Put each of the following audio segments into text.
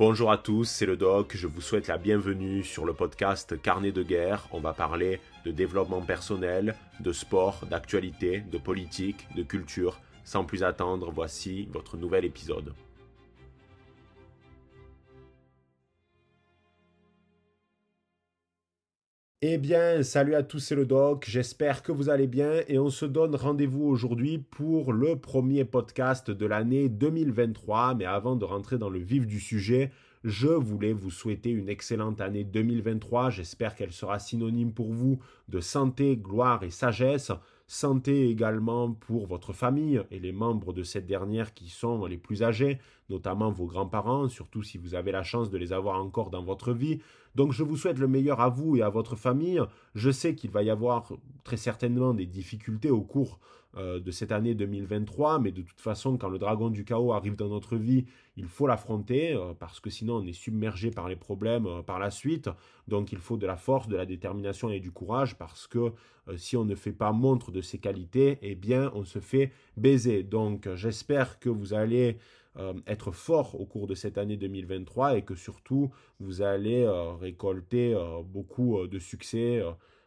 Bonjour à tous, c'est le doc, je vous souhaite la bienvenue sur le podcast Carnet de guerre. On va parler de développement personnel, de sport, d'actualité, de politique, de culture. Sans plus attendre, voici votre nouvel épisode. Eh bien, salut à tous, c'est le doc, j'espère que vous allez bien et on se donne rendez-vous aujourd'hui pour le premier podcast de l'année 2023. Mais avant de rentrer dans le vif du sujet, je voulais vous souhaiter une excellente année 2023. J'espère qu'elle sera synonyme pour vous de santé, gloire et sagesse. Santé également pour votre famille et les membres de cette dernière qui sont les plus âgés, notamment vos grands-parents, surtout si vous avez la chance de les avoir encore dans votre vie. Donc je vous souhaite le meilleur à vous et à votre famille. Je sais qu'il va y avoir très certainement des difficultés au cours euh, de cette année 2023, mais de toute façon, quand le dragon du chaos arrive dans notre vie, il faut l'affronter, euh, parce que sinon on est submergé par les problèmes euh, par la suite. Donc il faut de la force, de la détermination et du courage, parce que si on ne fait pas montre de ses qualités, eh bien on se fait baiser. Donc j'espère que vous allez être fort au cours de cette année 2023 et que surtout vous allez récolter beaucoup de succès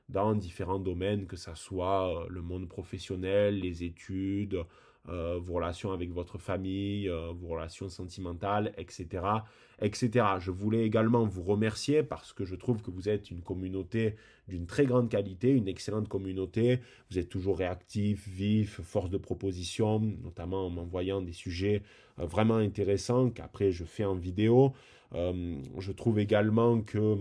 dans différents domaines, que ce soit euh, le monde professionnel, les études, euh, vos relations avec votre famille, euh, vos relations sentimentales, etc., etc. Je voulais également vous remercier parce que je trouve que vous êtes une communauté d'une très grande qualité, une excellente communauté. Vous êtes toujours réactif, vif, force de proposition, notamment en m'envoyant des sujets vraiment intéressants qu'après je fais en vidéo. je trouve également que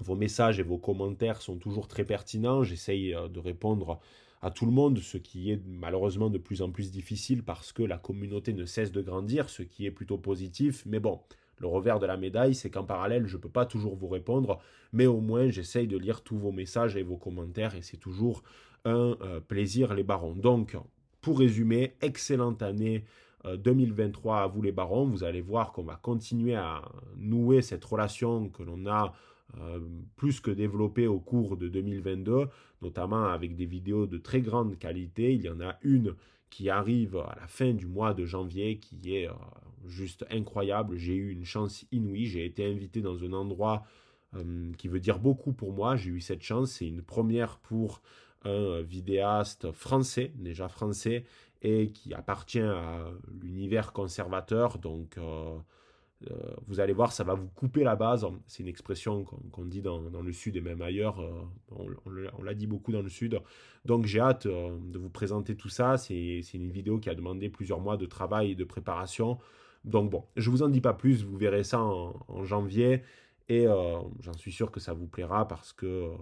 vos messages et vos commentaires sont toujours très pertinents. J'essaye euh, de répondre à tout le monde, ce qui est malheureusement de plus en plus difficile parce que la communauté ne cesse de grandir, ce qui est plutôt positif. Mais bon, le revers de la médaille, c'est qu'en parallèle, je ne peux pas toujours vous répondre, mais au moins j'essaye de lire tous vos messages et vos commentaires et c'est toujours un euh, plaisir les barons. Donc, pour résumer, excellente année 2023 euh, à vous les barons. Vous allez voir qu'on va continuer à nouer cette relation que l'on a euh, plus que développé au cours de 2022, notamment avec des vidéos de très grande qualité. Il y en a une qui arrive à la fin du mois de janvier qui est euh, juste incroyable. J'ai eu une chance inouïe. J'ai été invité dans un endroit euh, qui veut dire beaucoup pour moi. J'ai eu cette chance. C'est une première pour un vidéaste français, déjà français, et qui appartient à l'univers conservateur. Donc, euh, vous allez voir, ça va vous couper la base. C'est une expression qu'on dit dans, le sud et même ailleurs. Euh, on, l'a dit beaucoup dans le sud. Donc j'ai hâte euh, de vous présenter tout ça. C'est une vidéo qui a demandé plusieurs mois de travail et de préparation. Donc bon, je vous en dis pas plus. Vous verrez ça en, janvier. Et j'en suis sûr que ça vous plaira parce que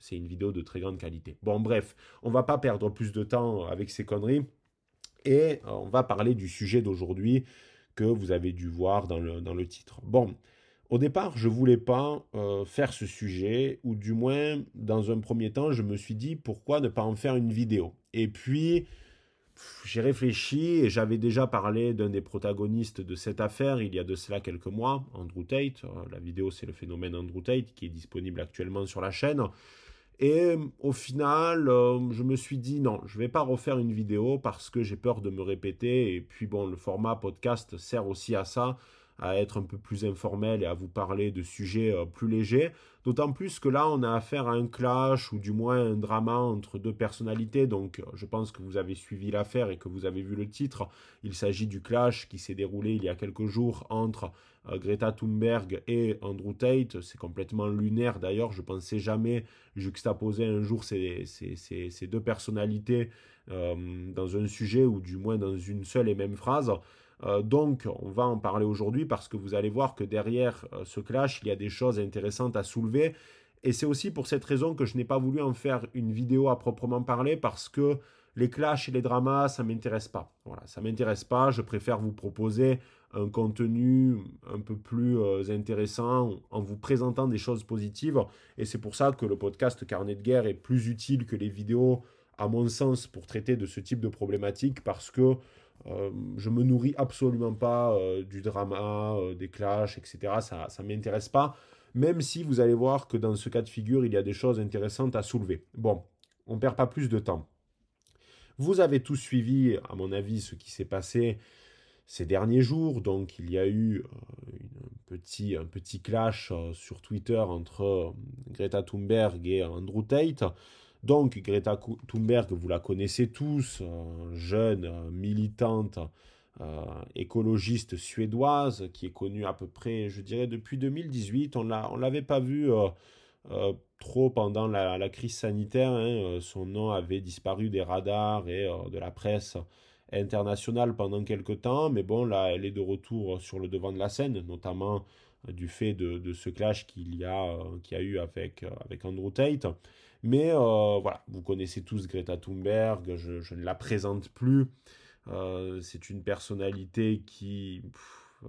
c'est une vidéo de très grande qualité. Bon, bref, on va pas perdre plus de temps avec ces conneries. Et on va parler du sujet d'aujourd'hui que vous avez dû voir dans le, titre. Bon, au départ, je voulais pas euh, faire ce sujet, ou du moins, dans un premier temps, je me suis dit pourquoi ne pas en faire une vidéo? Et puis, j'ai réfléchi et j'avais déjà parlé d'un des protagonistes de cette affaire il y a de cela quelques mois, Andrew Tate. Euh, la vidéo, c'est le phénomène Andrew Tate qui est disponible actuellement sur la chaîne. Et au final, euh, je me suis dit non, je ne vais pas refaire une vidéo parce que j'ai peur de me répéter. Et puis bon, le format podcast sert aussi à ça à être un peu plus informel et à vous parler de sujets euh, plus légers. D'autant plus que là, on a affaire à un clash ou du moins un drama entre deux personnalités. Donc, je pense que vous avez suivi l'affaire et que vous avez vu le titre. Il s'agit du clash qui s'est déroulé il y a quelques jours entre euh, Greta Thunberg et Andrew Tate. C'est complètement lunaire d'ailleurs. Je pensais jamais juxtaposer un jour ces, ces, deux personnalités euh, dans un sujet ou du moins dans une seule et même phrase. Euh, donc, on va en parler aujourd'hui parce que vous allez voir que derrière euh, ce clash, il y a des choses intéressantes à soulever. Et c'est aussi pour cette raison que je n'ai pas voulu en faire une vidéo à proprement parler parce que les clashs et les dramas, ça m'intéresse pas. Voilà, ça m'intéresse pas. Je préfère vous proposer un contenu un peu plus euh, intéressant en vous présentant des choses positives. Et c'est pour ça que le podcast Carnet de guerre est plus utile que les vidéos, à mon sens, pour traiter de ce type de problématique parce que euh, je me nourris absolument pas euh, du drama, euh, des clashs, etc. Ça ne m'intéresse pas, même si vous allez voir que dans ce cas de figure, il y a des choses intéressantes à soulever. Bon, on ne perd pas plus de temps. Vous avez tous suivi, à mon avis, ce qui s'est passé ces derniers jours. Donc, il y a eu une petit, un petit clash sur Twitter entre Greta Thunberg et Andrew Tate. Donc Greta Thunberg, vous la connaissez tous, jeune militante écologiste suédoise qui est connue à peu près, je dirais, depuis 2018. On ne l'avait pas vue trop pendant la, crise sanitaire. Hein. son nom avait disparu des radars et de la presse internationale pendant quelques temps, mais bon, là, elle est de retour sur le devant de la scène, notamment euh, du fait de, ce clash qu'il y a, euh, eu euh, avec Andrew Tate. Mais voilà, vous connaissez tous Greta Thunberg, je, ne la présente plus. c'est une personnalité qui ne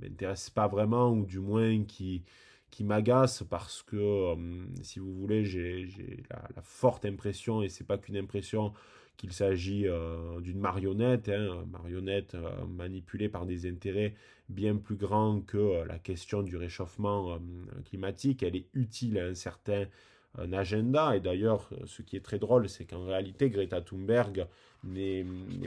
m'intéresse pas vraiment, ou du moins qui, qui m'agace parce que, si vous voulez, j'ai la, la, forte impression, et c'est pas qu'une impression, qu'il s'agit euh, d'une marionnette, hein, marionnette euh, manipulée par des intérêts bien plus grands que euh, la question du réchauffement climatique. Elle est utile à un certain agenda. Et d'ailleurs, ce qui est très drôle, c'est qu'en réalité, Greta Thunberg n'est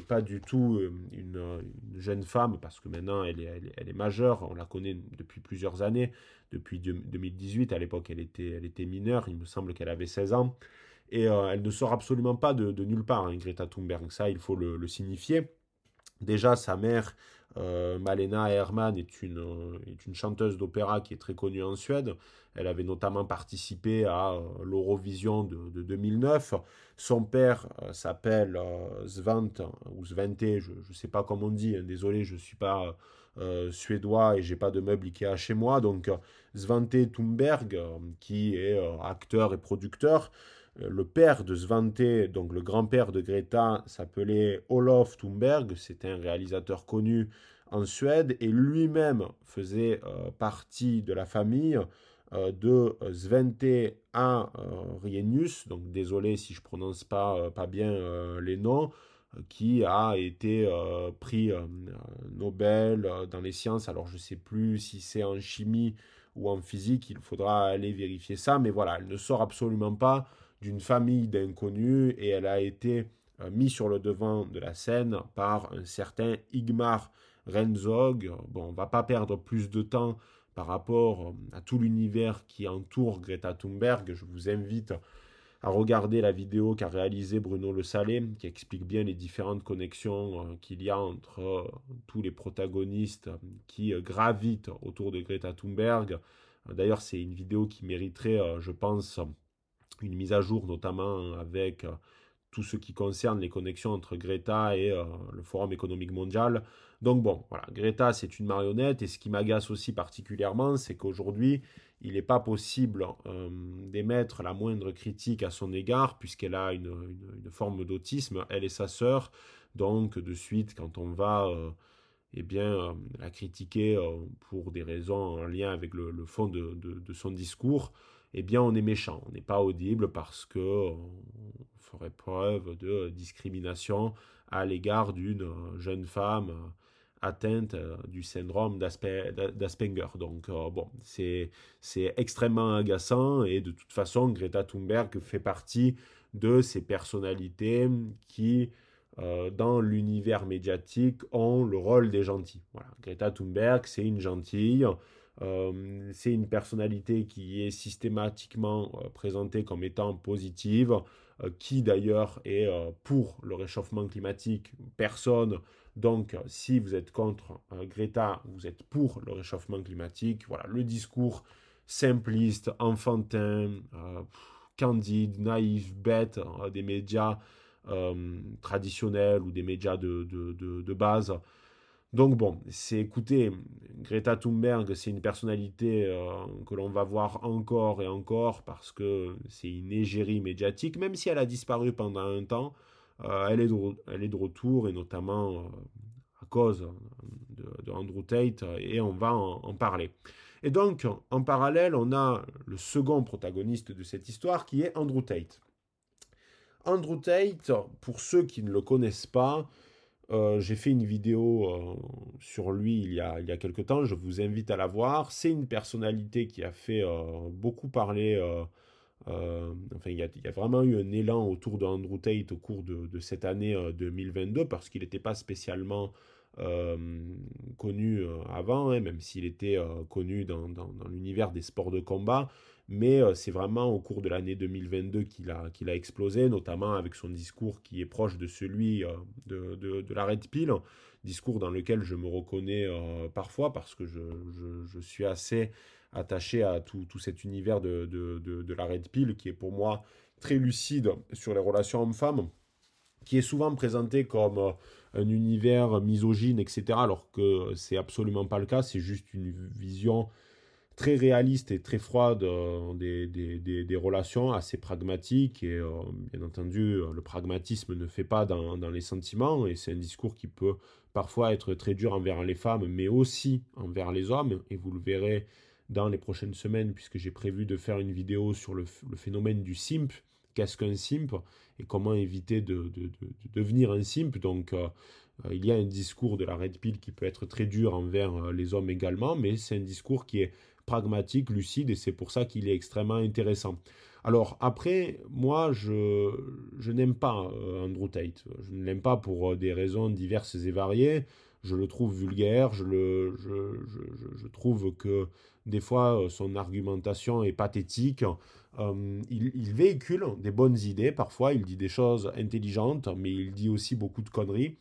pas du tout une, jeune femme, parce que maintenant elle est, elle est, majeure, on la connaît depuis plusieurs années, depuis 2018, à l'époque elle était, elle était mineure, il me semble qu'elle avait 16 ans. Et euh, elle ne sort absolument pas de, nulle part, hein, Greta Thunberg. Ça, il faut le, signifier. Déjà, sa mère, euh, Malena Herman, est une, est une chanteuse d'opéra qui est très connue en Suède. Elle avait notamment participé à euh, l'Eurovision de, 2009. Son père s'appelle Svante, ou Svante, je ne sais pas comment on dit, hein. désolé, je ne suis pas suédois et j'ai pas de meubles Ikea chez moi. Donc Svante Thunberg, qui est acteur et producteur, euh, le père de Svante, donc le grand-père de Greta, s'appelait Olof Thunberg, c'était un réalisateur connu en Suède, et lui-même faisait euh, partie de la famille euh, de Svante Arrhenius, donc désolé si je prononce pas, pas bien les noms, qui a été prix Nobel dans les sciences, alors je ne sais plus si c'est en chimie ou en physique, il faudra aller vérifier ça, mais voilà, elle ne sort absolument pas d'une famille d'inconnus et elle a été euh, mise sur le devant de la scène par un certain Igmar Renzog. Bon, on va pas perdre plus de temps par rapport euh, à tout l'univers qui entoure Greta Thunberg. Je vous invite à regarder la vidéo qu'a réalisée Bruno Le Salé, qui explique bien les différentes connexions euh, qu'il y a entre tous les protagonistes qui gravitent autour de Greta Thunberg. D'ailleurs, c'est une vidéo qui mériterait, je pense, une mise à jour notamment avec euh, tout ce qui concerne les connexions entre Greta et euh, le Forum économique mondial. Donc bon, voilà, Greta c'est une marionnette et ce qui m'agace aussi particulièrement, c'est qu'aujourd'hui, il n'est pas possible euh, d'émettre la moindre critique à son égard puisqu'elle a une, forme d'autisme, elle et sa sœur. Donc de suite, quand on va eh bien, la critiquer pour des raisons en lien avec le, fond de, de son discours, eh bien on est méchant, on n'est pas audible parce que on ferait preuve de discrimination à l'égard d'une jeune femme atteinte du syndrome d'Asperger. Donc euh, bon, c'est extrêmement agaçant et de toute façon Greta Thunberg fait partie de ces personnalités qui euh, dans l'univers médiatique ont le rôle des gentils. Voilà, Greta Thunberg, c'est une gentille. Euh, c'est une personnalité qui est systématiquement euh, présentée comme étant positive, euh, qui d'ailleurs est pour le réchauffement climatique. Personne. Donc, si vous êtes contre Greta, vous êtes pour le réchauffement climatique. Voilà, le discours simpliste, enfantin, candide, naïf, bête des médias traditionnels ou des médias de, de base donc bon, c'est écoutez, Greta Thunberg, c'est une personnalité euh, que l'on va voir encore et encore parce que c'est une égérie médiatique, même si elle a disparu pendant un temps, euh, elle, est de, retour et notamment euh, à cause de, Andrew Tate et on va en, parler. Et donc, en parallèle, on a le second protagoniste de cette histoire qui est Andrew Tate. Andrew Tate, pour ceux qui ne le connaissent pas, euh, j'ai fait une vidéo euh, sur lui il y, a, a quelque temps, je vous invite à la voir. C'est une personnalité qui a fait euh, beaucoup parler, enfin il y, a, il y, a, vraiment eu un élan autour de Andrew Tate au cours de, de cette année 2022 parce qu'il n'était pas spécialement connu avant, hein, même s'il était connu dans, l'univers des sports de combat. Mais c'est vraiment au cours de l'année 2022 qu'il a, qu'il a explosé, notamment avec son discours qui est proche de celui de, de, la Red Pill, discours dans lequel je me reconnais parfois parce que je, je, suis assez attaché à tout, tout cet univers de, de, la Red Pill qui est pour moi très lucide sur les relations hommes-femmes, qui est souvent présenté comme euh, un univers misogyne, etc., alors que c'est absolument pas le cas, c'est juste une vision très réaliste et très froide euh, des, relations, assez pragmatique, et euh, bien entendu, le pragmatisme ne fait pas dans, dans les sentiments, et c'est un discours qui peut parfois être très dur envers les femmes, mais aussi envers les hommes, et vous le verrez dans les prochaines semaines, puisque j'ai prévu de faire une vidéo sur le, le phénomène du simp, qu'est-ce qu'un simp et comment éviter de, devenir un simp. Donc, euh, euh, il y a un discours de la Red Pill qui peut être très dur envers euh, les hommes également, mais c'est un discours qui est pragmatique, lucide, et c'est pour ça qu'il est extrêmement intéressant. Alors après, moi, je, je n'aime pas Andrew Tate. Je ne l'aime pas pour des raisons diverses et variées. Je le trouve vulgaire, je, le, je, je trouve que des fois son argumentation est pathétique. Euh, il, véhicule des bonnes idées, parfois il dit des choses intelligentes, mais il dit aussi beaucoup de conneries.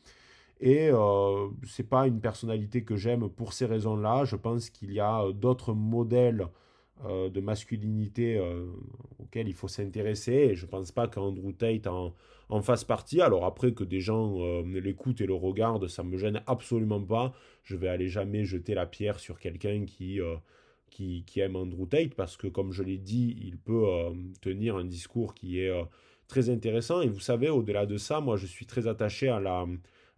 Et euh, c'est pas une personnalité que j'aime pour ces raisons-là. Je pense qu'il y a d'autres modèles euh, de masculinité euh, auxquels il faut s'intéresser. Et je pense pas qu'Andrew Tate en, en, fasse partie. Alors après que des gens l'écoutent et le regardent, ça me gêne absolument pas. Je vais aller jamais jeter la pierre sur quelqu'un qui qui, aime Andrew Tate parce que, comme je l'ai dit, il peut euh, tenir un discours qui est euh, très intéressant. Et vous savez, au-delà de ça, moi, je suis très attaché à la,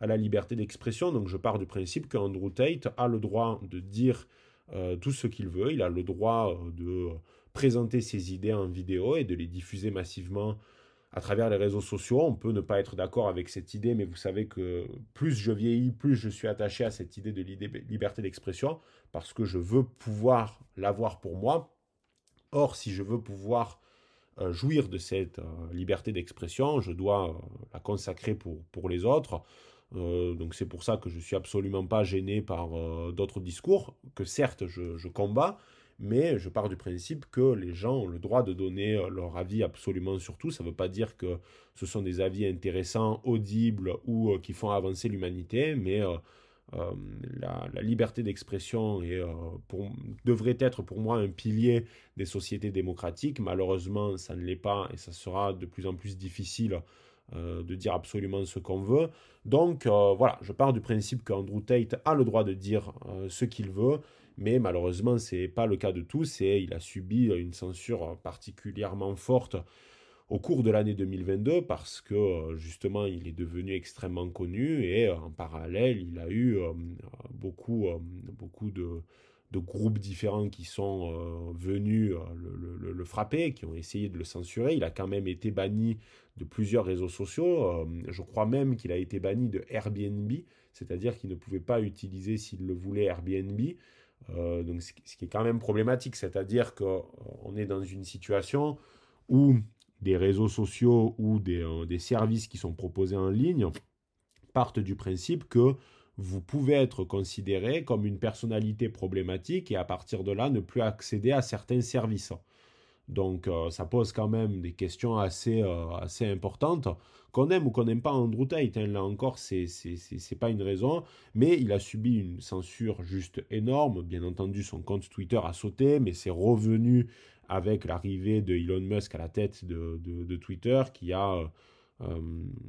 à la liberté d'expression. Donc, je pars du principe qu'Andrew Tate a le droit de dire euh, tout ce qu'il veut. Il a le droit de présenter ses idées en vidéo et de les diffuser massivement à travers les réseaux sociaux. On peut ne pas être d'accord avec cette idée, mais vous savez que plus je vieillis, plus je suis attaché à cette idée de liberté d'expression, parce que je veux pouvoir l'avoir pour moi. Or, si je veux pouvoir euh, jouir de cette euh, liberté d'expression, je dois euh, la consacrer pour, pour les autres. donc c'est pour ça que je suis absolument pas gêné par d'autres discours, que certes je, je combats, mais je pars du principe que les gens ont le droit de donner euh, leur avis absolument sur tout. Ça ne veut pas dire que ce sont des avis intéressants, audibles ou euh, qui font avancer l'humanité, mais euh, la, liberté d'expression devrait être pour moi un pilier des sociétés démocratiques. Malheureusement, ça ne l'est pas et ça sera de plus en plus difficile de dire absolument ce qu'on veut. Donc voilà, je pars du principe qu'Andrew Tate a le droit de dire ce qu'il veut mais malheureusement, ce n'est pas le cas de tous et il a subi une censure particulièrement forte au cours de l'année 2022 parce que justement il est devenu extrêmement connu et en parallèle il a eu euh, beaucoup, euh, beaucoup de, groupes différents qui sont euh, venus le, frapper, qui ont essayé de le censurer. Il a quand même été banni de plusieurs réseaux sociaux. je crois même qu'il a été banni de Airbnb, c'est-à-dire qu'il ne pouvait pas utiliser s'il le voulait Airbnb. Euh, donc, ce qui est quand même problématique, c'est-à-dire qu'on euh, est dans une situation où des réseaux sociaux ou euh, des, services qui sont proposés en ligne partent du principe que vous pouvez être considéré comme une personnalité problématique et à partir de là ne plus accéder à certains services. Donc euh, ça pose quand même des questions assez, euh, assez importantes. Qu'on aime ou qu'on n'aime pas Andrew Tate, hein, là encore, c'est pas une raison. Mais il a subi une censure juste énorme. Bien entendu, son compte Twitter a sauté, mais c'est revenu avec l'arrivée de Elon Musk à la tête de, de, Twitter, qui a euh,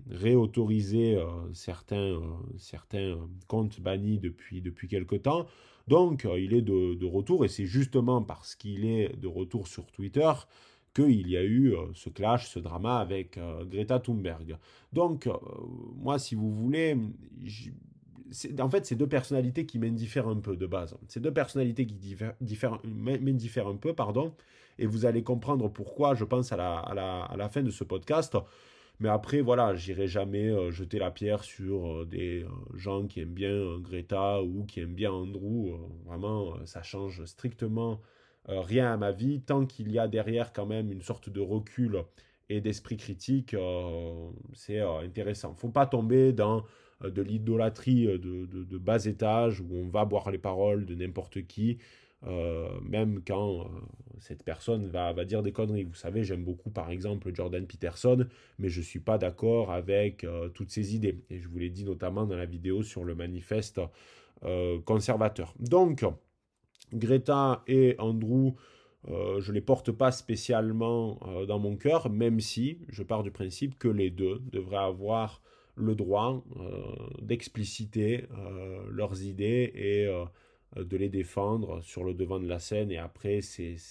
réautorisé certains, certains comptes bannis depuis, depuis quelque temps. Donc, euh, il est de, retour et c'est justement parce qu'il est de retour sur Twitter qu'il y a eu euh, ce clash, ce drama avec euh, Greta Thunberg. Donc, moi, si vous voulez, en fait, c'est deux personnalités qui m'indiffèrent un peu de base. C'est deux personnalités qui m'indiffèrent un peu, pardon, et vous allez comprendre pourquoi, je pense, à la, à la fin de ce podcast. Mais après, voilà, j'irai jamais euh, jeter la pierre sur euh, des euh, gens qui aiment bien Greta ou qui aiment bien Andrew. vraiment, ça change strictement rien à ma vie. Tant qu'il y a derrière quand même une sorte de recul et d'esprit critique, c'est intéressant. Faut pas tomber dans de l'idolâtrie de, bas étage où on va boire les paroles de n'importe qui, même quand cette personne va, dire des conneries. Vous savez, j'aime beaucoup par exemple Jordan Peterson, mais je ne suis pas d'accord avec toutes ses idées. Et je vous l'ai dit notamment dans la vidéo sur le manifeste conservateur. Donc, Greta et Andrew, euh, je ne les porte pas spécialement euh, dans mon cœur, même si je pars du principe que les deux devraient avoir le droit euh, d'expliciter leurs idées et de les défendre sur le devant de la scène. Et après, c'est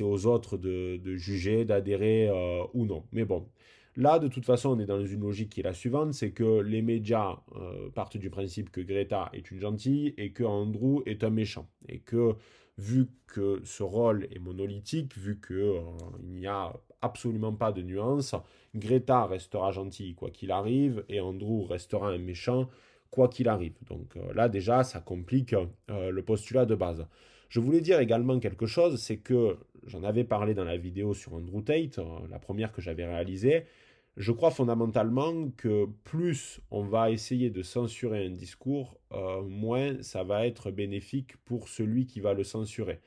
aux autres de, de juger, d'adhérer ou non. Mais bon, Là, de toute façon, on est dans une logique qui est la suivante, c'est que les médias euh, partent du principe que Greta est une gentille et que Andrew est un méchant. Et que, vu que ce rôle est monolithique, vu qu'il euh, n'y a absolument pas de nuance, Greta restera gentille quoi qu'il arrive et Andrew restera un méchant quoi qu'il arrive. Donc euh, là, déjà, ça complique le postulat de base. Je voulais dire également quelque chose, c'est que j'en avais parlé dans la vidéo sur Andrew Tate, la première que j'avais réalisée, je crois fondamentalement que plus on va essayer de censurer un discours, euh, moins ça va être bénéfique pour celui qui va le censurer.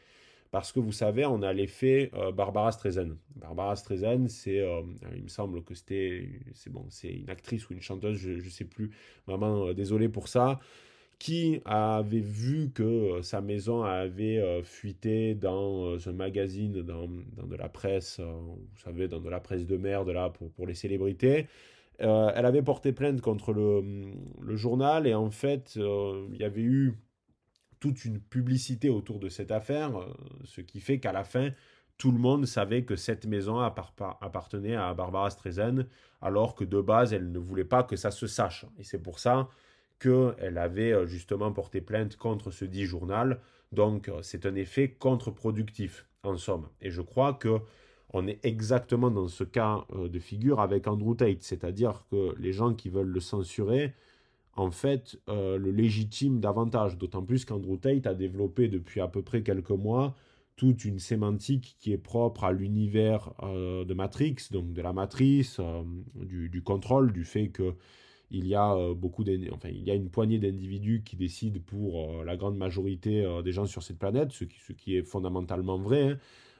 Parce que vous savez, on a l'effet euh, Barbara Streisand. Barbara Streisand, c'est, euh, il me semble que c'était, c'est bon, c'est une actrice ou une chanteuse, je ne sais plus. Vraiment, désolé pour ça qui avait vu que euh, sa maison avait euh, fuité dans euh, un magazine, dans, de la presse, vous savez, dans de la presse de merde là pour, pour les célébrités. elle avait porté plainte contre le journal et en fait, il y avait eu toute une publicité autour de cette affaire, ce qui fait qu'à la fin, tout le monde savait que cette maison appartenait à Barbara Streisand, alors que de base, elle ne voulait pas que ça se sache. Et c'est pour ça qu'elle avait euh, justement porté plainte contre ce dit journal. Donc euh, c'est un effet contre-productif en somme. Et je crois que on est exactement dans ce cas euh, de figure avec Andrew Tate, c'est-à-dire que les gens qui veulent le censurer, en fait, le légitiment davantage. D'autant plus qu'Andrew Tate a développé depuis à peu près quelques mois toute une sémantique qui est propre à l'univers de Matrix, donc de la matrice, du, du, contrôle, du fait que il y a euh, beaucoup enfin, il y a une poignée d'individus qui décident pour euh, la grande majorité euh, des gens sur cette planète, ce qui, ce qui est fondamentalement vrai.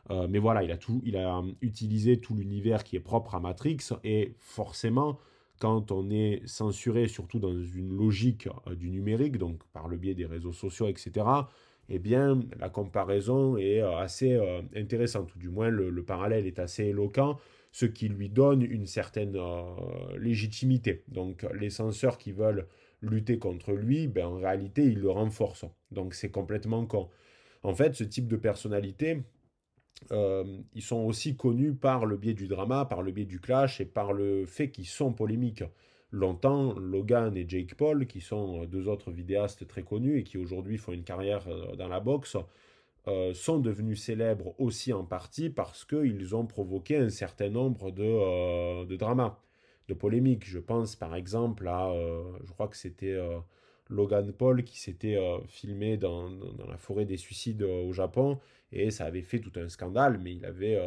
Hein. mais voilà, il a, tout, il a utilisé tout l'univers qui est propre à Matrix et forcément, quand on est censuré, surtout dans une logique du numérique, donc par le biais des réseaux sociaux, etc., eh bien, la comparaison est assez intéressante, ou du moins le parallèle est assez éloquent ce qui lui donne une certaine euh, légitimité. Donc les censeurs qui veulent lutter contre lui, ben, en réalité, ils le renforcent. Donc c'est complètement con. En fait, ce type de personnalité, euh, ils sont aussi connus par le biais du drama, par le biais du clash et par le fait qu'ils sont polémiques. Longtemps, Logan et Jake Paul, qui sont deux autres vidéastes très connus et qui aujourd'hui font une carrière euh, dans la boxe, euh, sont devenus célèbres aussi en partie parce qu'ils ont provoqué un certain nombre de, euh, de, dramas, de polémiques. Je pense par exemple à, euh, je crois que c'était Logan Paul qui s'était filmé dans, dans, la forêt des suicides au Japon et ça avait fait tout un scandale, mais il avait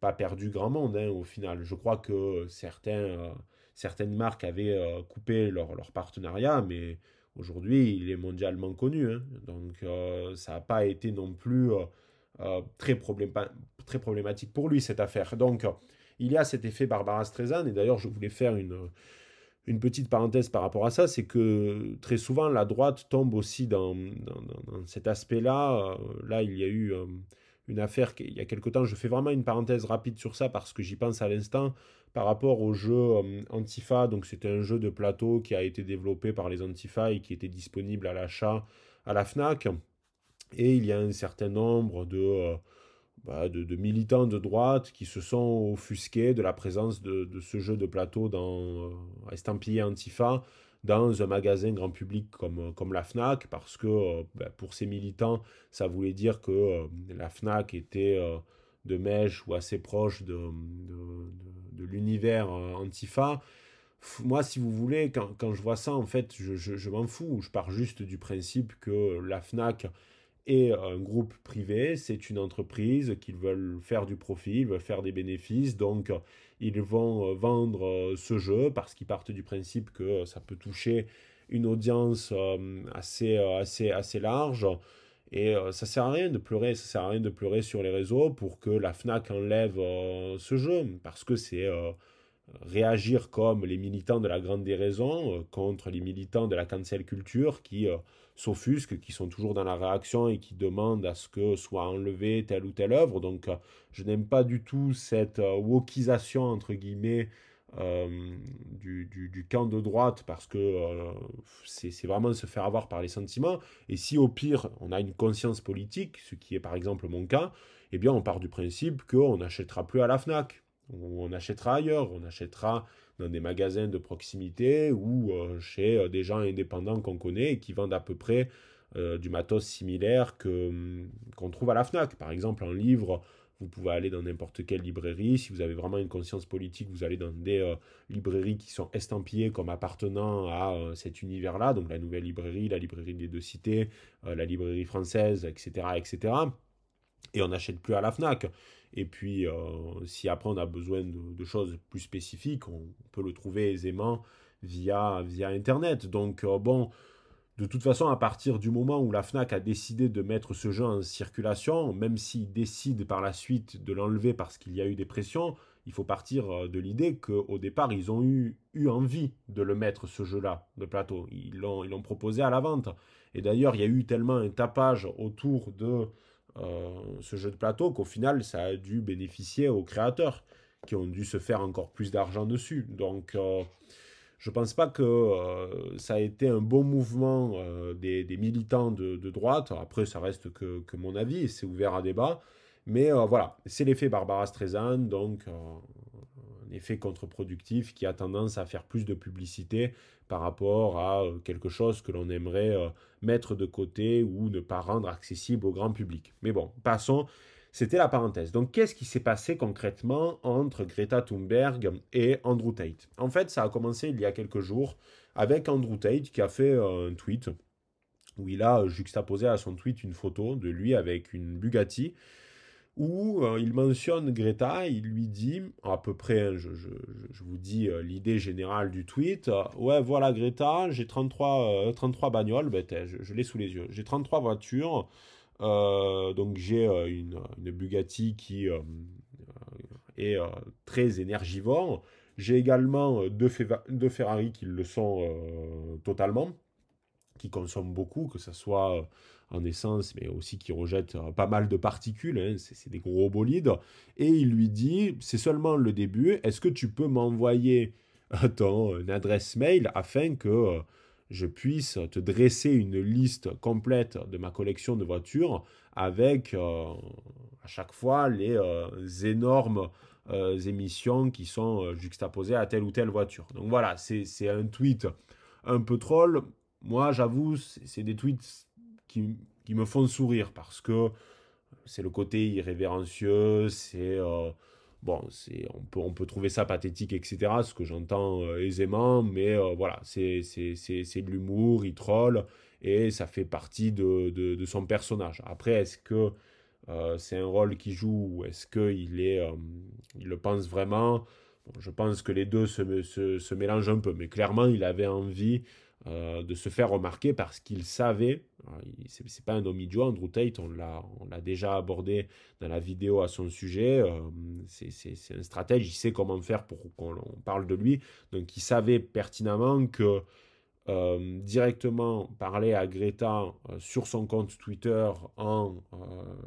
pas perdu grand monde hein, au final. Je crois que certaines marques avaient coupé leur, leur partenariat, mais Aujourd'hui, il est mondialement connu. Hein. donc, euh, ça n'a pas été non plus euh, euh, très, très, problématique pour lui, cette affaire. Donc, il y a cet effet Barbara Streisand. Et d'ailleurs, je voulais faire une, une petite parenthèse par rapport à ça. C'est que très souvent, la droite tombe aussi dans, cet aspect-là. là, il y a eu une affaire il y a quelque temps. Je fais vraiment une parenthèse rapide sur ça parce que j'y pense à l'instant par rapport au jeu euh, Antifa. Donc c'était un jeu de plateau qui a été développé par les Antifa et qui était disponible à l'achat à la FNAC. Et il y a un certain nombre de, euh, bah, de, militants de droite qui se sont offusqués de la présence de, ce jeu de plateau dans euh, estampillé Antifa dans un magasin grand public comme, la FNAC, parce que bah, pour ces militants, ça voulait dire que la FNAC était de mèche ou assez proche de, l'univers euh, Antifa. Moi, si vous voulez, quand, quand je vois ça, en fait, je, je, m'en fous. Je pars juste du principe que la FNAC Et un groupe privé, c'est une entreprise qui veulent faire du profit, ils veulent faire des bénéfices, donc ils vont vendre ce jeu parce qu'ils partent du principe que ça peut toucher une audience assez, assez, assez large. Et euh, ça sert à rien de pleurer, ça sert à rien de pleurer sur les réseaux pour que la Fnac enlève euh, ce jeu, parce que c'est euh, réagir comme les militants de la grande déraison contre les militants de la cancel culture qui s'offusquent, qui sont toujours dans la réaction et qui demandent à ce que soit enlevé telle ou telle œuvre. Donc je n'aime pas du tout cette wokisation entre guillemets euh, du, du, camp de droite parce que euh, c'est vraiment se faire avoir par les sentiments. Et si au pire, on a une conscience politique, ce qui est par exemple mon cas, eh bien on part du principe qu'on n'achètera plus à la FNAC. On achètera ailleurs, on achètera dans des magasins de proximité ou euh, chez des gens indépendants qu'on connaît et qui vendent à peu près du matos similaire que qu'on trouve à la FNAC. Par exemple, un livre vous pouvez aller dans n'importe quelle librairie. Si vous avez vraiment une conscience politique, vous allez dans des euh, librairies qui sont estampillées comme appartenant à euh, cet univers-là. Donc la nouvelle librairie, la librairie des deux cités, euh, la librairie française, etc., etc. Et on n'achète plus à la FNAC. Et puis, si après on a besoin de, choses plus spécifiques, on peut le trouver aisément via, via Internet. Donc, bon, de toute façon, à partir du moment où la FNAC a décidé de mettre ce jeu en circulation, même s'ils décident par la suite de l'enlever parce qu'il y a eu des pressions, il faut partir euh, de l'idée qu'au départ, ils ont eu, eu envie de le mettre, ce jeu-là, de plateau. Ils l'ont proposé à la vente. Et d'ailleurs, il y a eu tellement un tapage autour de euh, ce jeu de plateau qu'au final, ça a dû bénéficier aux créateurs qui ont dû se faire encore plus d'argent dessus. Donc... Euh, je ne pense pas que euh, ça a été un bon mouvement des, militants de, droite. Après, ça reste que, que mon avis, c'est ouvert à débat. Mais voilà, c'est l'effet Barbara Streisand, donc effet contre-productif qui a tendance à faire plus de publicité par rapport à quelque chose que l'on aimerait mettre de côté ou ne pas rendre accessible au grand public. Mais bon, passons. C'était la parenthèse. Donc, qu'est-ce qui s'est passé concrètement entre Greta Thunberg et Andrew Tate? En fait, ça a commencé il y a quelques jours avec Andrew Tate qui a fait euh, un tweet où il a juxtaposé à son tweet une photo de lui avec une Bugatti où euh, il mentionne Greta, il lui dit, à peu près, hein, je, vous dis euh, l'idée générale du tweet, ouais voilà Greta, j'ai 33, 33 bagnoles, ben, je, l'ai sous les yeux, j'ai 33 voitures, euh, donc j'ai euh, une, Bugatti qui euh, est très énergivore. J'ai également deux, Ferrari qui le sont totalement, qui consomment beaucoup, que ce soit en essence, mais aussi qui rejettent pas mal de particules. Hein, c'est des gros bolides. Et il lui dit, c'est seulement le début, est-ce que tu peux m'envoyer ton adresse mail afin que je puisse te dresser une liste complète de ma collection de voitures avec euh, à chaque fois les euh, énormes euh, émissions qui sont juxtaposées à telle ou telle voiture. Donc voilà, c'est un tweet un peu troll. Moi, j'avoue, c'est des tweets qui, qui, me font sourire parce que c'est le côté irrévérencieux, c'est Bon, on peut, on peut trouver ça pathétique, etc., ce que j'entends euh, aisément, mais euh, voilà, c'est de l'humour, il troll, et ça fait partie de, de, son personnage. Après, est-ce que euh, c'est un rôle qu'il joue, ou est-ce qu'il est, il le pense vraiment? Je pense que les deux se, se, se, mélangent un peu, mais clairement, il avait envie euh, de se faire remarquer parce qu'il savait, c'est pas un homme Andrew Tate, on l'a déjà abordé dans la vidéo à son sujet, euh, c'est un stratège, il sait comment faire pour qu'on parle de lui, donc il savait pertinemment que euh, directement parler à Greta sur son compte Twitter en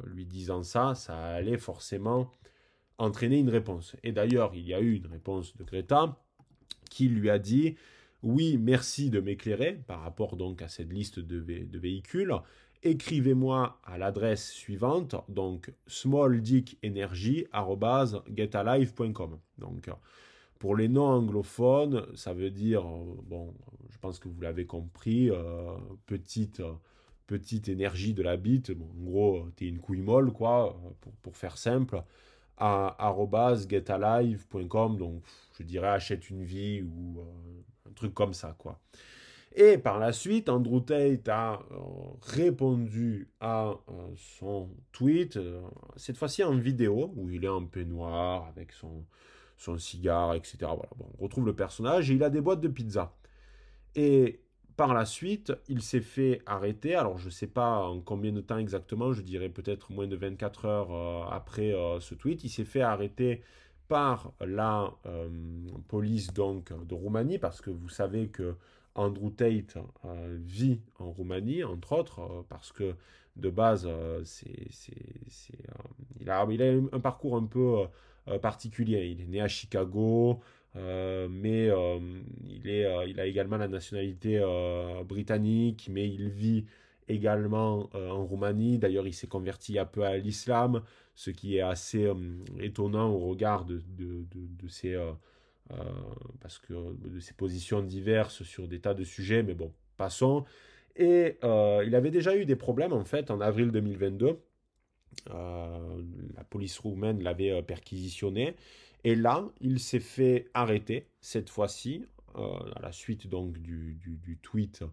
lui disant ça, ça allait forcément entraîner une réponse. Et d'ailleurs, il y a eu une réponse de Greta qui lui a dit oui, merci de m'éclairer par rapport donc à cette liste de, véhicules. Écrivez-moi à l'adresse suivante, donc smalldickenergy.getalive.com. Donc, pour les non-anglophones, ça veut dire, bon, je pense que vous l'avez compris, euh, petite, petite énergie de la bite. en gros, t'es une couille molle, quoi, pour, pour faire simple à getalive.com donc je dirais achète une vie ou euh, truc comme ça, quoi. Et par la suite, Andrew Tate a répondu à son tweet, cette fois-ci en vidéo, où il est en peignoir avec son, son cigare, etc. Voilà, bon, on retrouve le personnage et il a des boîtes de pizza. Et par la suite, il s'est fait arrêter. Alors, je ne sais pas en combien de temps exactement, je dirais peut-être moins de 24 heures euh, après euh, ce tweet. Il s'est fait arrêter par la euh, police donc de Roumanie parce que vous savez que Andrew Tate vit en Roumanie, entre autres, parce que de base, c'est, il, a, un parcours un peu particulier. Il est né à Chicago, euh, mais euh, euh, il a également la nationalité britannique, mais il vit également en Roumanie. D'ailleurs, il s'est converti un peu à l'islam, ce qui est assez étonnant au regard de, de, de, ses, parce que, de ses positions diverses sur des tas de sujets, mais bon, passons. Et il avait déjà eu des problèmes, en fait, en avril 2022. la police roumaine l'avait perquisitionné et là, il s'est fait arrêter, cette fois-ci, euh, à la suite donc du, tweet euh,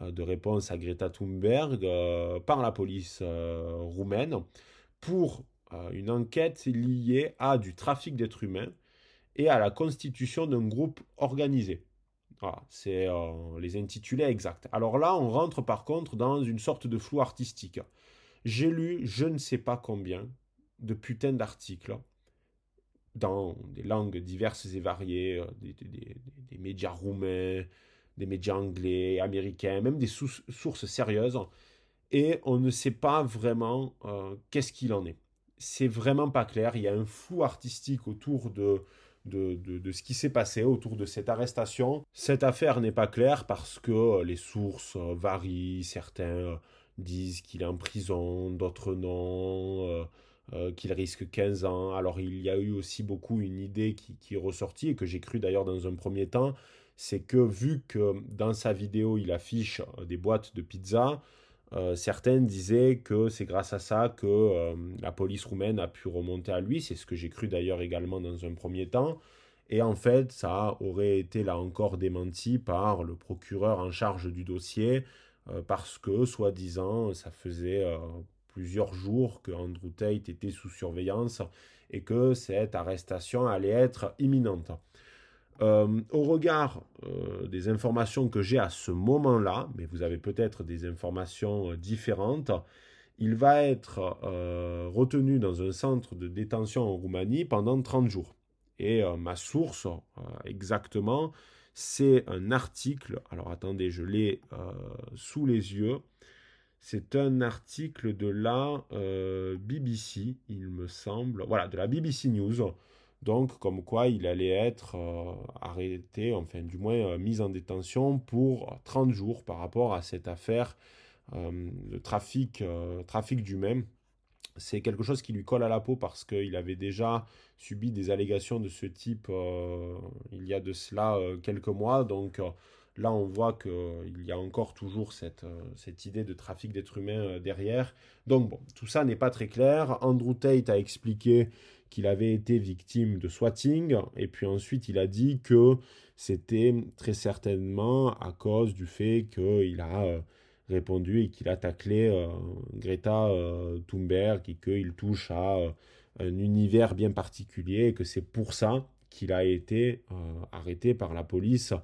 de réponse à Greta Thunberg euh, par la police roumaine pour une enquête liée à du trafic d'êtres humains et à la constitution d'un groupe organisé. Voilà, c'est les intitulés exacts. Alors là, on rentre par contre dans une sorte de flou artistique. J'ai lu je ne sais pas combien de putains d'articles dans des langues diverses et variées, euh, des, médias roumains, des médias anglais, américains, même des sources sérieuses, et on ne sait pas vraiment euh, qu'est-ce qu'il en est. C'est vraiment pas clair, il y a un flou artistique autour de, de, de, ce qui s'est passé autour de cette arrestation. Cette affaire n'est pas claire parce que euh, les sources varient, certains disent qu'il est en prison, d'autres non. Euh, qu'il risque 15 ans. Alors il y a eu aussi beaucoup une idée qui, est ressortie et que j'ai cru d'ailleurs dans un premier temps, c'est que vu que dans sa vidéo il affiche euh, des boîtes de pizza, euh, certaines disaient que c'est grâce à ça que la police roumaine a pu remonter à lui. C'est ce que j'ai cru d'ailleurs également dans un premier temps. Et en fait, ça aurait été là encore démenti par le procureur en charge du dossier, parce que, soi-disant, ça faisait plusieurs jours que Andrew Tate était sous surveillance et que cette arrestation allait être imminente. Euh, au regard euh, des informations que j'ai à ce moment-là, mais vous avez peut-être des informations euh, différentes, il va être retenu dans un centre de détention en Roumanie pendant 30 jours. Et ma source, exactement, c'est un article, alors attendez, je l'ai sous les yeux, c'est un article de la BBC, il me semble. Voilà, de la BBC News. Donc, comme quoi il allait être euh, arrêté, enfin, du moins euh, mis en détention pour 30 jours par rapport à cette affaire de trafic, trafic d'humains. C'est quelque chose qui lui colle à la peau parce qu'il avait déjà subi des allégations de ce type il y a de cela quelques mois. Donc, Là, on voit qu'il y a encore toujours cette, euh, cette idée de trafic d'êtres humains euh, derrière. Donc, bon, tout ça n'est pas très clair. Andrew Tate a expliqué qu'il avait été victime de swatting, et puis ensuite il a dit que c'était très certainement à cause du fait qu'il a euh, répondu et qu'il a taclé Greta Thunberg et qu'il touche à un univers bien particulier et que c'est pour ça qu'il a été arrêté par la police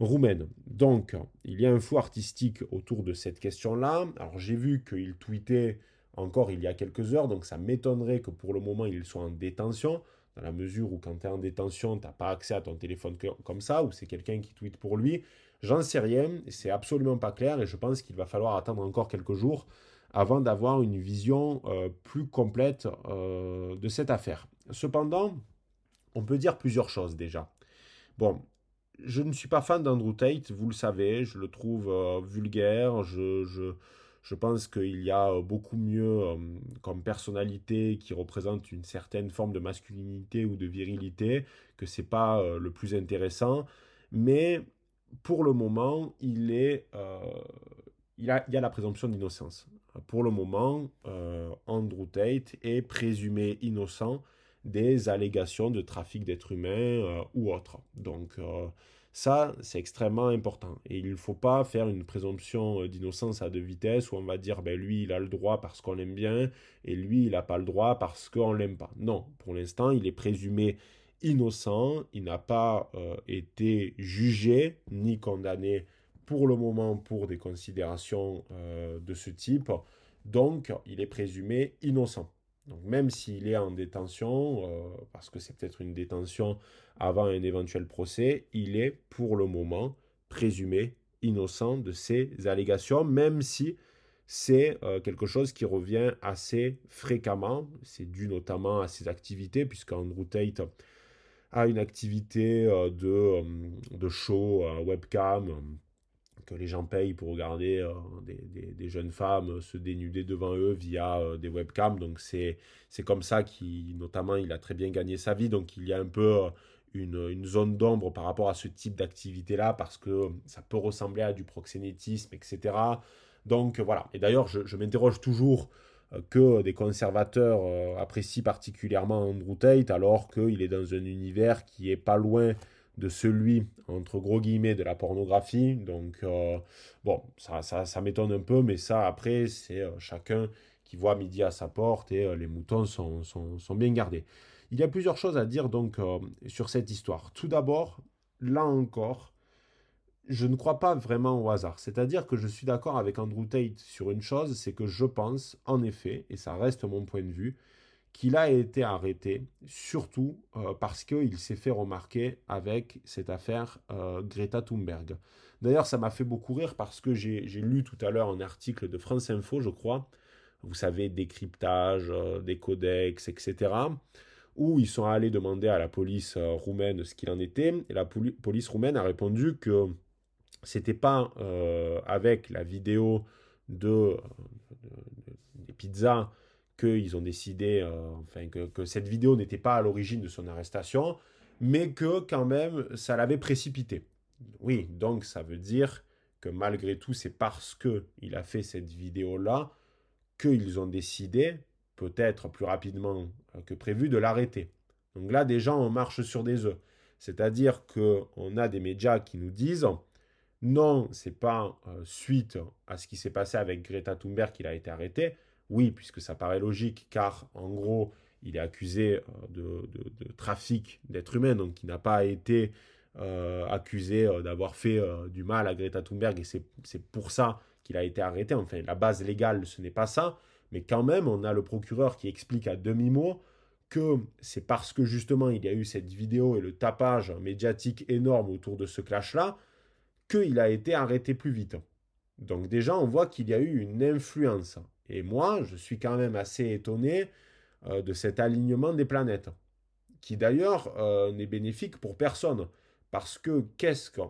roumaine. Donc, il y a un fou artistique autour de cette question-là. Alors, j'ai vu qu'il tweetait encore il y a quelques heures, donc ça m'étonnerait que pour le moment il soit en détention, dans la mesure où quand tu es en détention, tu n'as pas accès à ton téléphone comme ça, ou c'est quelqu'un qui tweete pour lui. J'en sais rien, c'est absolument pas clair, et je pense qu'il va falloir attendre encore quelques jours avant d'avoir une vision euh, plus complète euh, de cette affaire. Cependant, on peut dire plusieurs choses déjà. Bon, je ne suis pas fan d'Andrew Tate, vous le savez, je le trouve euh, vulgaire, je, je, je pense qu'il y a euh, beaucoup mieux euh, comme personnalité qui représente une certaine forme de masculinité ou de virilité, que c'est pas le plus intéressant, mais pour le moment, il est... il, a, il y a la présomption d'innocence. Pour le moment, Andrew Tate est présumé innocent des allégations de trafic d'êtres humains ou autres. Donc Ça, c'est extrêmement important. Et il ne faut pas faire une présomption euh, d'innocence à deux vitesses où on va dire, ben, lui, il a le droit parce qu'on l'aime bien, et lui, il n'a pas le droit parce qu'on l'aime pas. Non, pour l'instant, il est présumé innocent, il n'a pas euh, été jugé ni condamné pour le moment pour des considérations euh, de ce type, donc il est présumé innocent. Donc même s'il est en détention, euh, parce que c'est peut-être une détention avant un éventuel procès, il est pour le moment présumé innocent de ces allégations, même si c'est euh, quelque chose qui revient assez fréquemment. C'est dû notamment à ses activités, puisqu'Andrew Tate a une activité euh, de, de show webcam que les gens payent pour regarder euh, des, jeunes femmes se dénuder devant eux via euh, des webcams. Donc c'est comme ça qu'il, notamment, il a très bien gagné sa vie. Donc il y a un peu euh, une, zone d'ombre par rapport à ce type d'activité-là parce que ça peut ressembler à du proxénétisme, etc. Donc voilà. Et d'ailleurs, je, m'interroge toujours que des conservateurs apprécient particulièrement Andrew Tate alors qu'il est dans un univers qui est pas loin de celui, entre gros guillemets, de la pornographie. Donc, euh, bon, ça, ça, m'étonne un peu, mais ça, après, c'est euh, chacun qui voit midi à sa porte et euh, les moutons sont, sont, bien gardés. Il y a plusieurs choses à dire donc sur cette histoire. Tout d'abord, là encore, je ne crois pas vraiment au hasard. C'est-à-dire que je suis d'accord avec Andrew Tate sur une chose, c'est que je pense, en effet, et ça reste mon point de vue, qu'il a été arrêté, surtout euh, parce qu'il s'est fait remarquer avec cette affaire euh, Greta Thunberg. D'ailleurs, ça m'a fait beaucoup rire parce que j'ai lu tout à l'heure un article de France Info, je crois, vous savez, décryptage, euh, des codex, etc., où ils sont allés demander à la police roumaine ce qu'il en était, et la police roumaine a répondu que c'était pas avec la vidéo de, des pizzas qu'ils ont décidé, euh, enfin, que, cette vidéo n'était pas à l'origine de son arrestation, mais que quand même, ça l'avait précipité. Oui, donc ça veut dire que malgré tout, c'est parce qu'il a fait cette vidéo-là qu'ils ont décidé, peut-être plus rapidement euh, que prévu, de l'arrêter. Donc là, gens, on marche sur des œufs. C'est-à-dire qu'on a des médias qui nous disent non, c'est pas euh, suite à ce qui s'est passé avec Greta Thunberg qu'il a été arrêté, oui, puisque ça paraît logique, car en gros, il est accusé euh, de, trafic d'êtres humains, donc il n'a pas été euh, accusé euh, d'avoir fait du mal à Greta Thunberg, et c'est pour ça qu'il a été arrêté. Enfin, la base légale, ce n'est pas ça, mais quand même, on a le procureur qui explique à demi-mot que c'est parce que justement il y a eu cette vidéo et le tapage médiatique énorme autour de ce clash-là, qu'il a été arrêté plus vite. Donc déjà, on voit qu'il y a eu une influence. Et moi, je suis quand même assez étonné euh, de cet alignement des planètes, qui d'ailleurs euh, n'est bénéfique pour personne. Parce que qu'est-ce que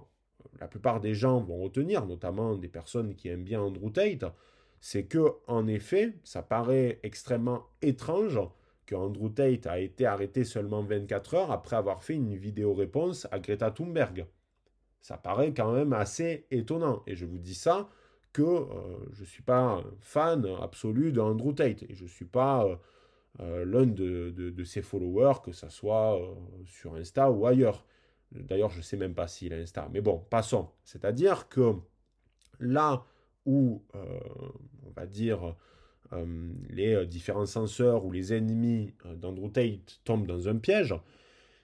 la plupart des gens vont retenir, notamment des personnes qui aiment bien Andrew Tate, c'est que en effet, ça paraît extrêmement étrange que Andrew Tate a été arrêté seulement 24 heures après avoir fait une vidéo réponse à Greta Thunberg. Ça paraît quand même assez étonnant. Et je vous dis ça que euh, je ne suis pas fan absolu d'Andrew Tate et je ne suis pas euh, euh, l'un de, ses followers, que ce soit sur Insta ou ailleurs. D'ailleurs, je ne sais même pas s'il a Insta. Mais bon, passons. C'est-à-dire que là où, on va dire, les différents censeurs ou les ennemis d'Andrew Tate tombent dans un piège,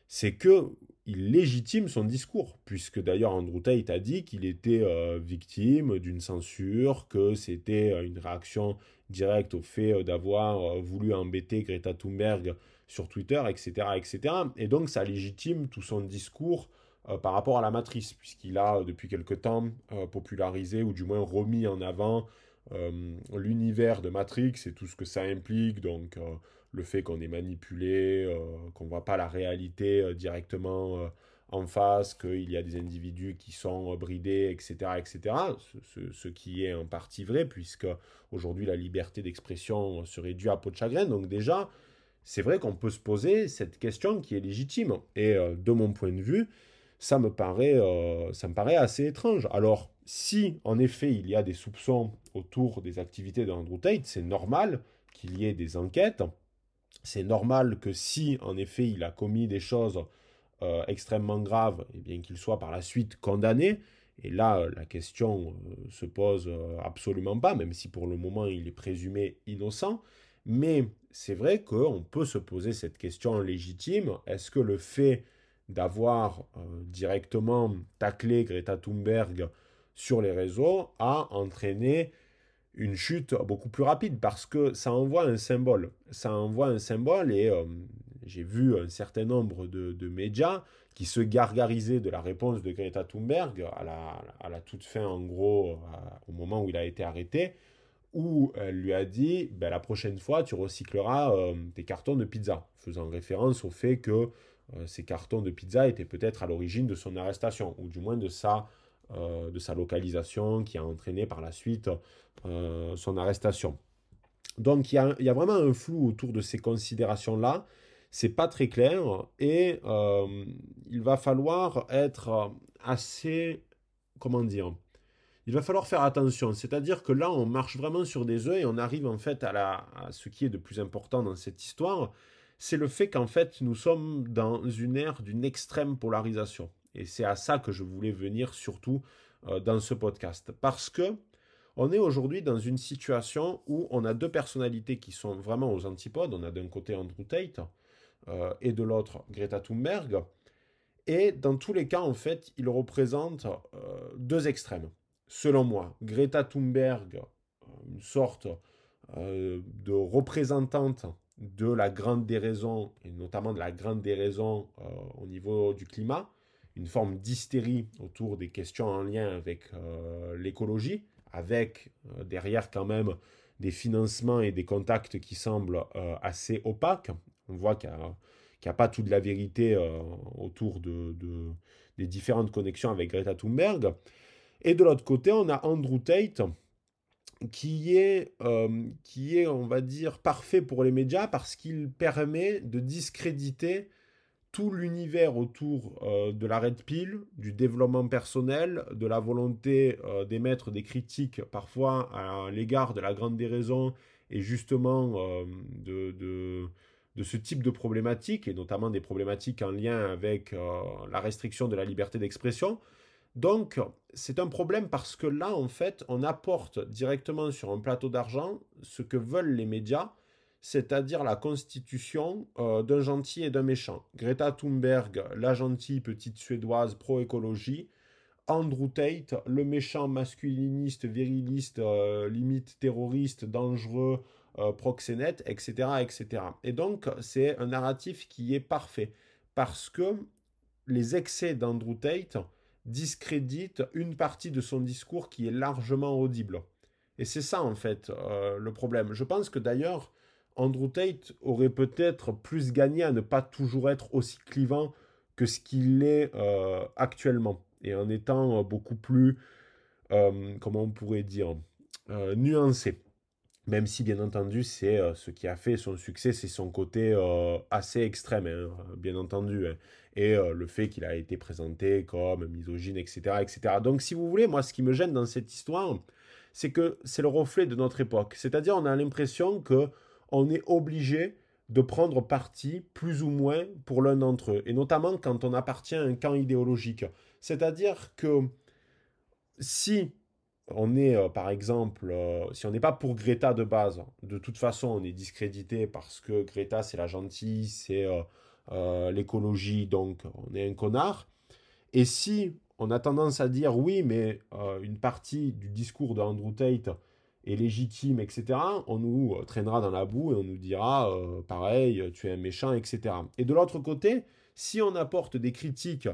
c'est que il légitime son discours, puisque d'ailleurs Andrew Tate a dit qu'il était euh, victime d'une censure, que c'était euh, une réaction directe au fait euh, d'avoir voulu embêter Greta Thunberg sur Twitter, etc., etc. Et donc ça légitime tout son discours par rapport à la matrice, puisqu'il a depuis quelque temps popularisé ou du moins remis en avant l'univers de Matrix et tout ce que ça implique, donc le fait qu'on est manipulé, euh, qu'on ne voit pas la réalité euh, directement euh, en face, qu'il y a des individus qui sont bridés, etc., etc. Ce, qui est en partie vrai, puisque aujourd'hui la liberté d'expression serait due à peau de chagrin. Donc déjà, c'est vrai qu'on peut se poser cette question qui est légitime. Et de mon point de vue, ça me paraît, ça me paraît assez étrange. Alors, si en effet il y a des soupçons autour des activités d'Andrew Tate, c'est normal qu'il y ait des enquêtes c'est normal que si, en effet, il a commis des choses extrêmement grave, et bien qu'il soit par la suite condamné. Et là, la question se pose absolument pas, même si pour le moment il est présumé innocent. Mais c'est vrai qu'on peut se poser cette question légitime. Est-ce que le fait d'avoir directement taclé Greta Thunberg sur les réseaux a entraîné une chute beaucoup plus rapide parce que ça envoie un symbole. Ça envoie un symbole et euh, j'ai vu un certain nombre de, médias qui se gargarisaient de la réponse de Greta Thunberg à la, toute fin, en gros, au moment où il a été arrêté, où elle lui a dit ben, la prochaine fois, tu recycleras euh, tes cartons de pizza, faisant référence au fait que euh, ces cartons de pizza étaient peut-être à l'origine de son arrestation, ou du moins de sa euh, de sa localisation qui a entraîné par la suite euh, son arrestation. Donc il y, a, vraiment un flou autour de ces considérations-là. C'est pas très clair et euh, il va falloir être assez, comment dire, il va falloir faire attention. C'est-à-dire que là, on marche vraiment sur des œufs et on arrive en fait à, à ce qui est de plus important dans cette histoire, c'est le fait qu'en fait, nous sommes dans une ère d'une extrême polarisation. Et c'est à ça que je voulais venir surtout euh, dans ce podcast. Parce que on est aujourd'hui dans une situation où on a deux personnalités qui sont vraiment aux antipodes. On a d'un côté Andrew Tate euh, et de l'autre Greta Thunberg. Et dans tous les cas, en fait, ils représentent euh, deux extrêmes. Selon moi, Greta Thunberg, une sorte de représentante de la grande déraison, et notamment de la grande déraison au niveau du climat, une forme d'hystérie autour des questions en lien avec euh, l'écologie, avec euh, derrière quand même des financements et des contacts qui semblent euh, assez opaques. On voit qu'il n'y a, pas toute la vérité autour de, des différentes connexions avec Greta Thunberg. Et de l'autre côté, on a Andrew Tate, qui est, qui est, on va dire, parfait pour les médias parce qu'il permet de discréditer tout l'univers autour euh, de la red pill, du développement personnel, de la volonté euh, d'émettre des critiques parfois à l'égard de la grande déraison et justement euh, de, de, de, ce type de problématiques, et notamment des problématiques en lien avec la restriction de la liberté d'expression. Donc, c'est un problème parce que là, en fait, on apporte directement sur un plateau d'argent ce que veulent les médias, c'est-à-dire la constitution euh, d'un gentil et d'un méchant. Greta Thunberg, la gentille petite suédoise pro-écologie, Andrew Tate, le méchant masculiniste, viriliste, euh, limite terroriste, dangereux, euh, proxénète, etc., etc. Et donc, c'est un narratif qui est parfait, parce que les excès d'Andrew Tate discréditent une partie de son discours qui est largement audible. Et c'est ça, en fait, le problème. Je pense que d'ailleurs, Andrew Tate aurait peut-être plus gagné à ne pas toujours être aussi clivant que ce qu'il est euh, actuellement, et en étant euh, beaucoup plus, euh, comment on pourrait dire, nuancé. Même si, bien entendu, c'est ce qui a fait son succès, c'est son côté assez extrême, hein, bien entendu, hein. et le fait qu'il a été présenté comme misogyne, etc., etc. Donc, si vous voulez, moi, ce qui me gêne dans cette histoire, c'est que c'est le reflet de notre époque. C'est-à-dire, on a l'impression que on est obligé de prendre parti plus ou moins pour l'un d'entre eux, et notamment quand on appartient à un camp idéologique. C'est-à-dire que si on est, euh, par exemple, euh, si on n'est pas pour Greta de base, de toute façon, on est discrédité parce que Greta, c'est la gentille, c'est euh, l'écologie, donc on est un connard. Et si on a tendance à dire oui, mais une partie du discours de Andrew Tate est légitime, etc., on nous euh, traînera dans la boue et on nous dira, euh, pareil, tu es un méchant, etc. Et de l'autre côté, si on apporte des critiques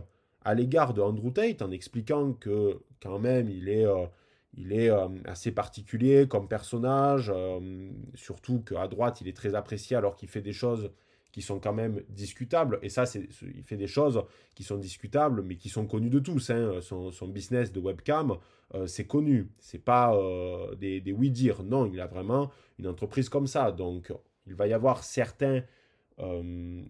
à l'égard de Andrew Tate en expliquant que quand même il est, euh, il est assez particulier comme personnage, surtout qu'à droite il est très apprécié alors qu'il fait des choses qui sont quand même discutables. Et ça, il fait des choses qui sont discutables, mais qui sont connues de tous. Hein. Son, son, business de webcam, euh, c'est connu. C'est pas euh, des, oui-dire. Non, il a vraiment une entreprise comme ça. Donc, il va y avoir certaines euh,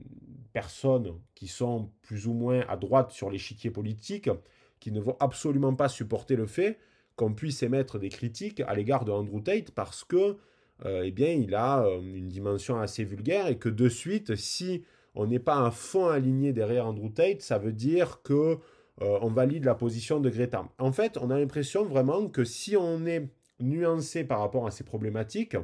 personnes qui sont plus ou moins à droite sur l'échiquier politique, qui ne vont absolument pas supporter le fait qu'on puisse émettre des critiques à l'égard de Andrew Tate parce que euh, eh bien, il a euh, une dimension assez vulgaire et que de suite, si on n'est pas un fond aligné derrière Andrew Tate, ça veut dire que on valide la position de Greta. En fait, on a l'impression vraiment que si on est nuancé par rapport à ces problématiques,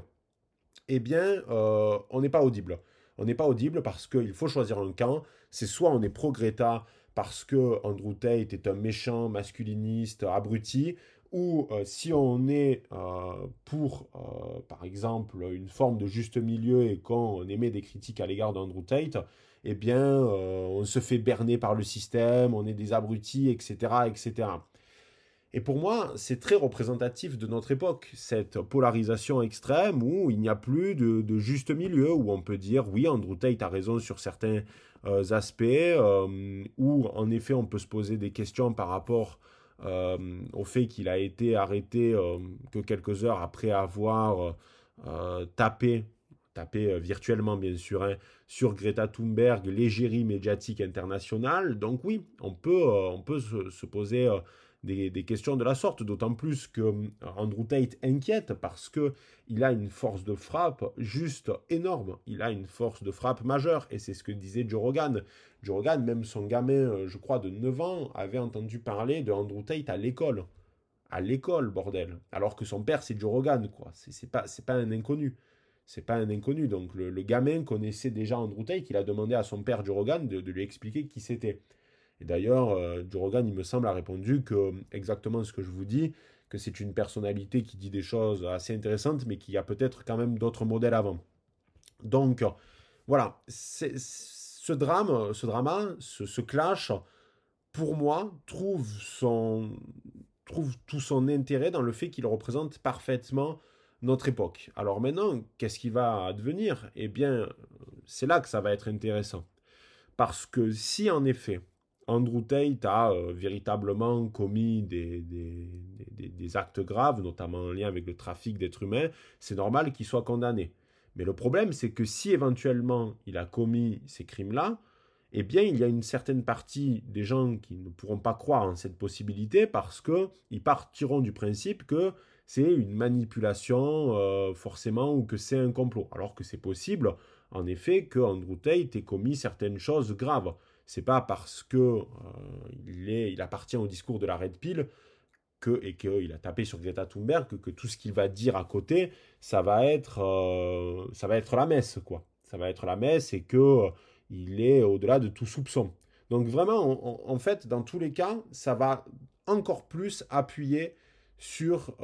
eh bien, on n'est pas audible. On n'est pas audible parce qu'il faut choisir un camp. C'est soit on est pro-Greta parce que Andrew Tate est un méchant masculiniste abruti, ou euh, si on est euh, pour, euh, par exemple, une forme de juste milieu et qu'on émet des critiques à l'égard d'Andrew Tate, eh bien, on se fait berner par le système, on est des abrutis, etc., etc. Et pour moi, c'est très représentatif de notre époque, cette polarisation extrême où il n'y a plus de, juste milieu, où on peut dire oui, Andrew Tate a raison sur certains aspects, où en effet on peut se poser des questions par rapport au fait qu'il a été arrêté euh, que quelques heures après avoir euh, tapé tapé virtuellement bien sûr, hein, sur Greta Thunberg, l'égérie médiatique internationale. Donc oui, on peut, on peut se, poser des, questions de la sorte, d'autant plus que euh, Andrew Tate inquiète parce que il a une force de frappe juste énorme. Il a une force de frappe majeure et c'est ce que disait Joe Rogan. Joe Rogan, même son gamin, euh, je crois, de 9 ans, avait entendu parler de Andrew Tate à l'école. À l'école, bordel. Alors que son père, c'est Joe Rogan, quoi. C'est pas, pas un inconnu. C'est pas un inconnu. Donc le, gamin connaissait déjà Andrew Tate. Il a demandé à son père Joe Rogan de lui expliquer qui c'était. Et d'ailleurs, euh, Joe Rogan, il me semble, a répondu que exactement ce que je vous dis, que c'est une personnalité qui dit des choses assez intéressantes, mais qui a peut-être quand même d'autres modèles avant. Donc, voilà, ce drame, ce drama, ce, clash, pour moi, trouve tout son intérêt dans le fait qu'il représente parfaitement notre époque. Alors maintenant, qu'est-ce qui va advenir? Eh bien, c'est là que ça va être intéressant. Parce que si en effet, Andrew Tate a euh, véritablement commis des, des, actes graves, notamment en lien avec le trafic d'êtres humains, c'est normal qu'il soit condamné. Mais le problème, c'est que si éventuellement il a commis ces crimes-là, eh bien, il y a une certaine partie des gens qui ne pourront pas croire en cette possibilité parce qu'ils partiront du principe que c'est une manipulation euh, forcément ou que c'est un complot. Alors que c'est possible, en effet, que Andrew Tate ait commis certaines choses graves c'est pas parce que euh, il, appartient au discours de la Red Pill que, et qu'il a tapé sur Greta Thunberg que, tout ce qu'il va dire à côté, ça va être, euh, ça va être la messe, quoi. Ça va être la messe et que euh, il est au-delà de tout soupçon. Donc vraiment, en fait, dans tous les cas, ça va encore plus appuyer sur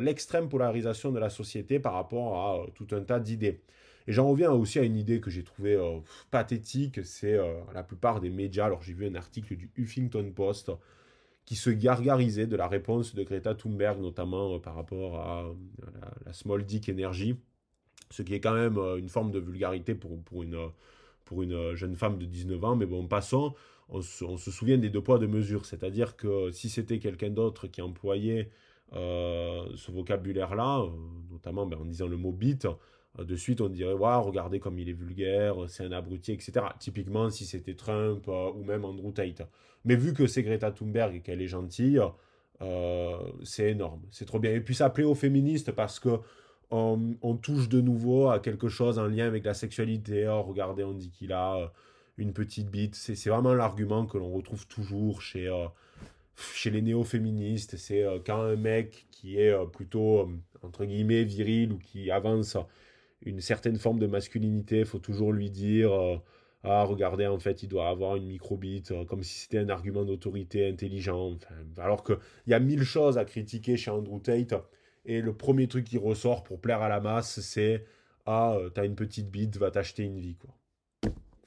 l'extrême polarisation de la société par rapport à tout un tas d'idées. Et j'en reviens aussi à une idée que j'ai trouvée euh, pathétique, c'est euh, la plupart des médias, alors j'ai vu un article du Huffington Post qui se gargarisait de la réponse de Greta Thunberg, notamment euh, par rapport à, la, Small Dick Energy, ce qui est quand même une forme de vulgarité pour, pour, une, pour une jeune femme de 19 ans, mais bon, passons, on se, souvient des deux poids, deux mesures, c'est-à-dire que si c'était quelqu'un d'autre qui employait ce vocabulaire-là, notamment ben, en disant le mot bit, de suite on dirait waouh regardez comme il est vulgaire c'est un abruti etc typiquement si c'était Trump euh, ou même Andrew Tate. Mais vu que c'est Greta Thunberg et qu'elle est gentille euh, c'est énorme. C'est trop bien. Et puis ça plaît aux féministes parce que on, touche de nouveau à quelque chose en lien avec la sexualité. Oh, regardez on dit qu'il a une petite bite. C'est vraiment l'argument que l'on retrouve toujours chez chez les néo-féministes. C'est quand un mec qui est plutôt entre guillemets viril ou qui avance une certaine forme de masculinité. Il faut toujours lui dire euh, Ah, regardez, en fait, il doit avoir une microbite, euh, comme si c'était un argument d'autorité intelligent. alors qu'il y a mille choses à critiquer chez Andrew Tate. Et le premier truc qui ressort pour plaire à la masse, c'est Ah, euh, t'as une petite bite, va t'acheter une vie, quoi.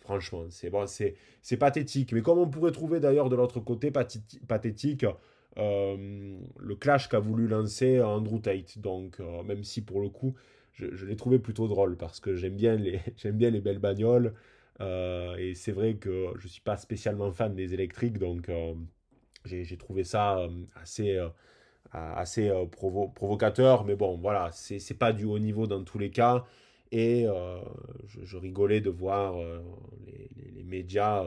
Franchement, c'est bon, c'est pathétique. Mais comme on pourrait trouver d'ailleurs de l'autre côté pathétique, le clash qu'a voulu lancer Andrew Tate. Donc, même si pour le coup, je, l'ai trouvé plutôt drôle parce que j'aime bien les, j'aime bien les belles bagnoles. Euh, et c'est vrai que je ne suis pas spécialement fan des électriques, donc euh, j'ai trouvé ça euh, assez, assez provocateur. Mais bon, voilà, c'est pas du haut niveau dans tous les cas. Et je, rigolais de voir les, les, médias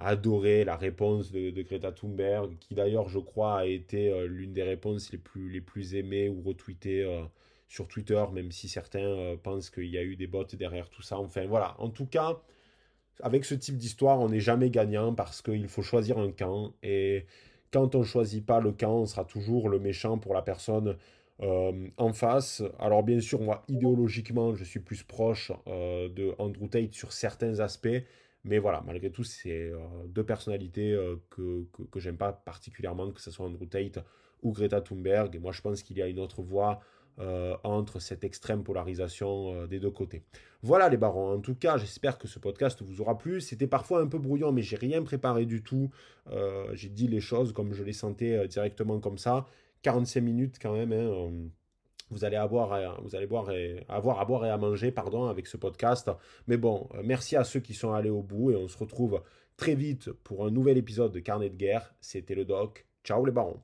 adorer la réponse de, de, Greta Thunberg, qui d'ailleurs, je crois, a été l'une des réponses les plus, les plus aimées ou retweetées sur Twitter, même si certains pensent qu'il y a eu des bots derrière tout ça. Enfin voilà, en tout cas, avec ce type d'histoire, on n'est jamais gagnant parce qu'il faut choisir un camp. Et quand on ne choisit pas le camp, on sera toujours le méchant pour la personne euh, en face. Alors bien sûr, moi, idéologiquement, je suis plus proche euh, de Andrew Tate sur certains aspects. Mais voilà, malgré tout, c'est euh, deux personnalités que, que, que j'aime pas particulièrement, que ce soit Andrew Tate ou Greta Thunberg. Et moi, je pense qu'il y a une autre voie euh, entre cette extrême polarisation euh, des deux côtés. Voilà les barons. En tout cas, j'espère que ce podcast vous aura plu. C'était parfois un peu brouillon, mais j'ai rien préparé du tout. Euh, j'ai dit les choses comme je les sentais directement comme ça. 45 minutes quand même. Hein, vous allez avoir, vous allez boire avoir à boire et à manger, pardon, avec ce podcast. Mais bon, merci à ceux qui sont allés au bout et on se retrouve très vite pour un nouvel épisode de Carnet de guerre. C'était le doc. Ciao les barons.